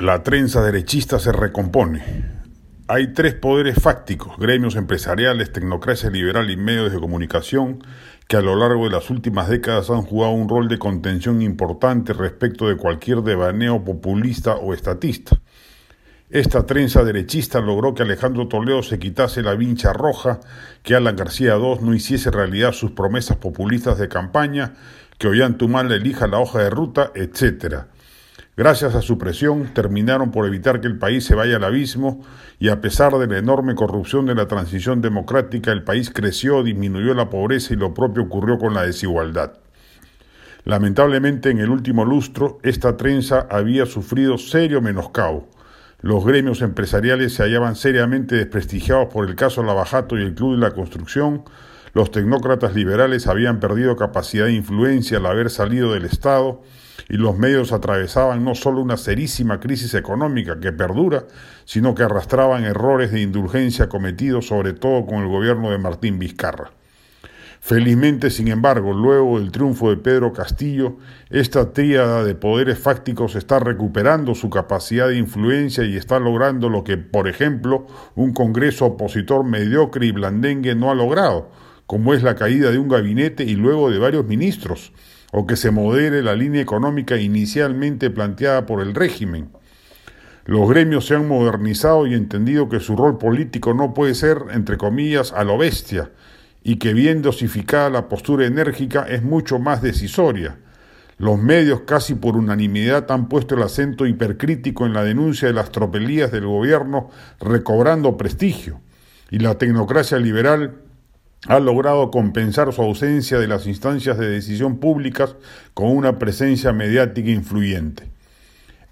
La trenza derechista se recompone. Hay tres poderes fácticos, gremios empresariales, tecnocracia liberal y medios de comunicación, que a lo largo de las últimas décadas han jugado un rol de contención importante respecto de cualquier devaneo populista o estatista. Esta trenza derechista logró que Alejandro Toledo se quitase la vincha roja, que Alan García II no hiciese realidad sus promesas populistas de campaña, que Ollantumal elija la hoja de ruta, etcétera Gracias a su presión terminaron por evitar que el país se vaya al abismo y a pesar de la enorme corrupción de la transición democrática el país creció, disminuyó la pobreza y lo propio ocurrió con la desigualdad. Lamentablemente en el último lustro esta trenza había sufrido serio menoscabo. Los gremios empresariales se hallaban seriamente desprestigiados por el caso Lavajato y el Club de la Construcción, los tecnócratas liberales habían perdido capacidad de influencia al haber salido del Estado, y los medios atravesaban no solo una serísima crisis económica que perdura, sino que arrastraban errores de indulgencia cometidos sobre todo con el gobierno de Martín Vizcarra. Felizmente, sin embargo, luego del triunfo de Pedro Castillo, esta tríada de poderes fácticos está recuperando su capacidad de influencia y está logrando lo que, por ejemplo, un Congreso opositor mediocre y blandengue no ha logrado, como es la caída de un gabinete y luego de varios ministros, o que se modere la línea económica inicialmente planteada por el régimen. Los gremios se han modernizado y entendido que su rol político no puede ser, entre comillas, a lo bestia, y que bien dosificada la postura enérgica es mucho más decisoria. Los medios casi por unanimidad han puesto el acento hipercrítico en la denuncia de las tropelías del gobierno recobrando prestigio, y la tecnocracia liberal ha logrado compensar su ausencia de las instancias de decisión públicas con una presencia mediática influyente.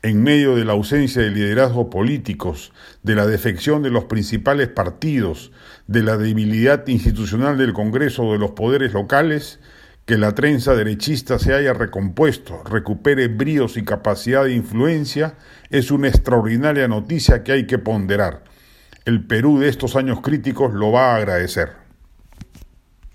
En medio de la ausencia de liderazgos políticos, de la defección de los principales partidos, de la debilidad institucional del Congreso o de los poderes locales, que la trenza derechista se haya recompuesto, recupere bríos y capacidad de influencia, es una extraordinaria noticia que hay que ponderar. El Perú de estos años críticos lo va a agradecer.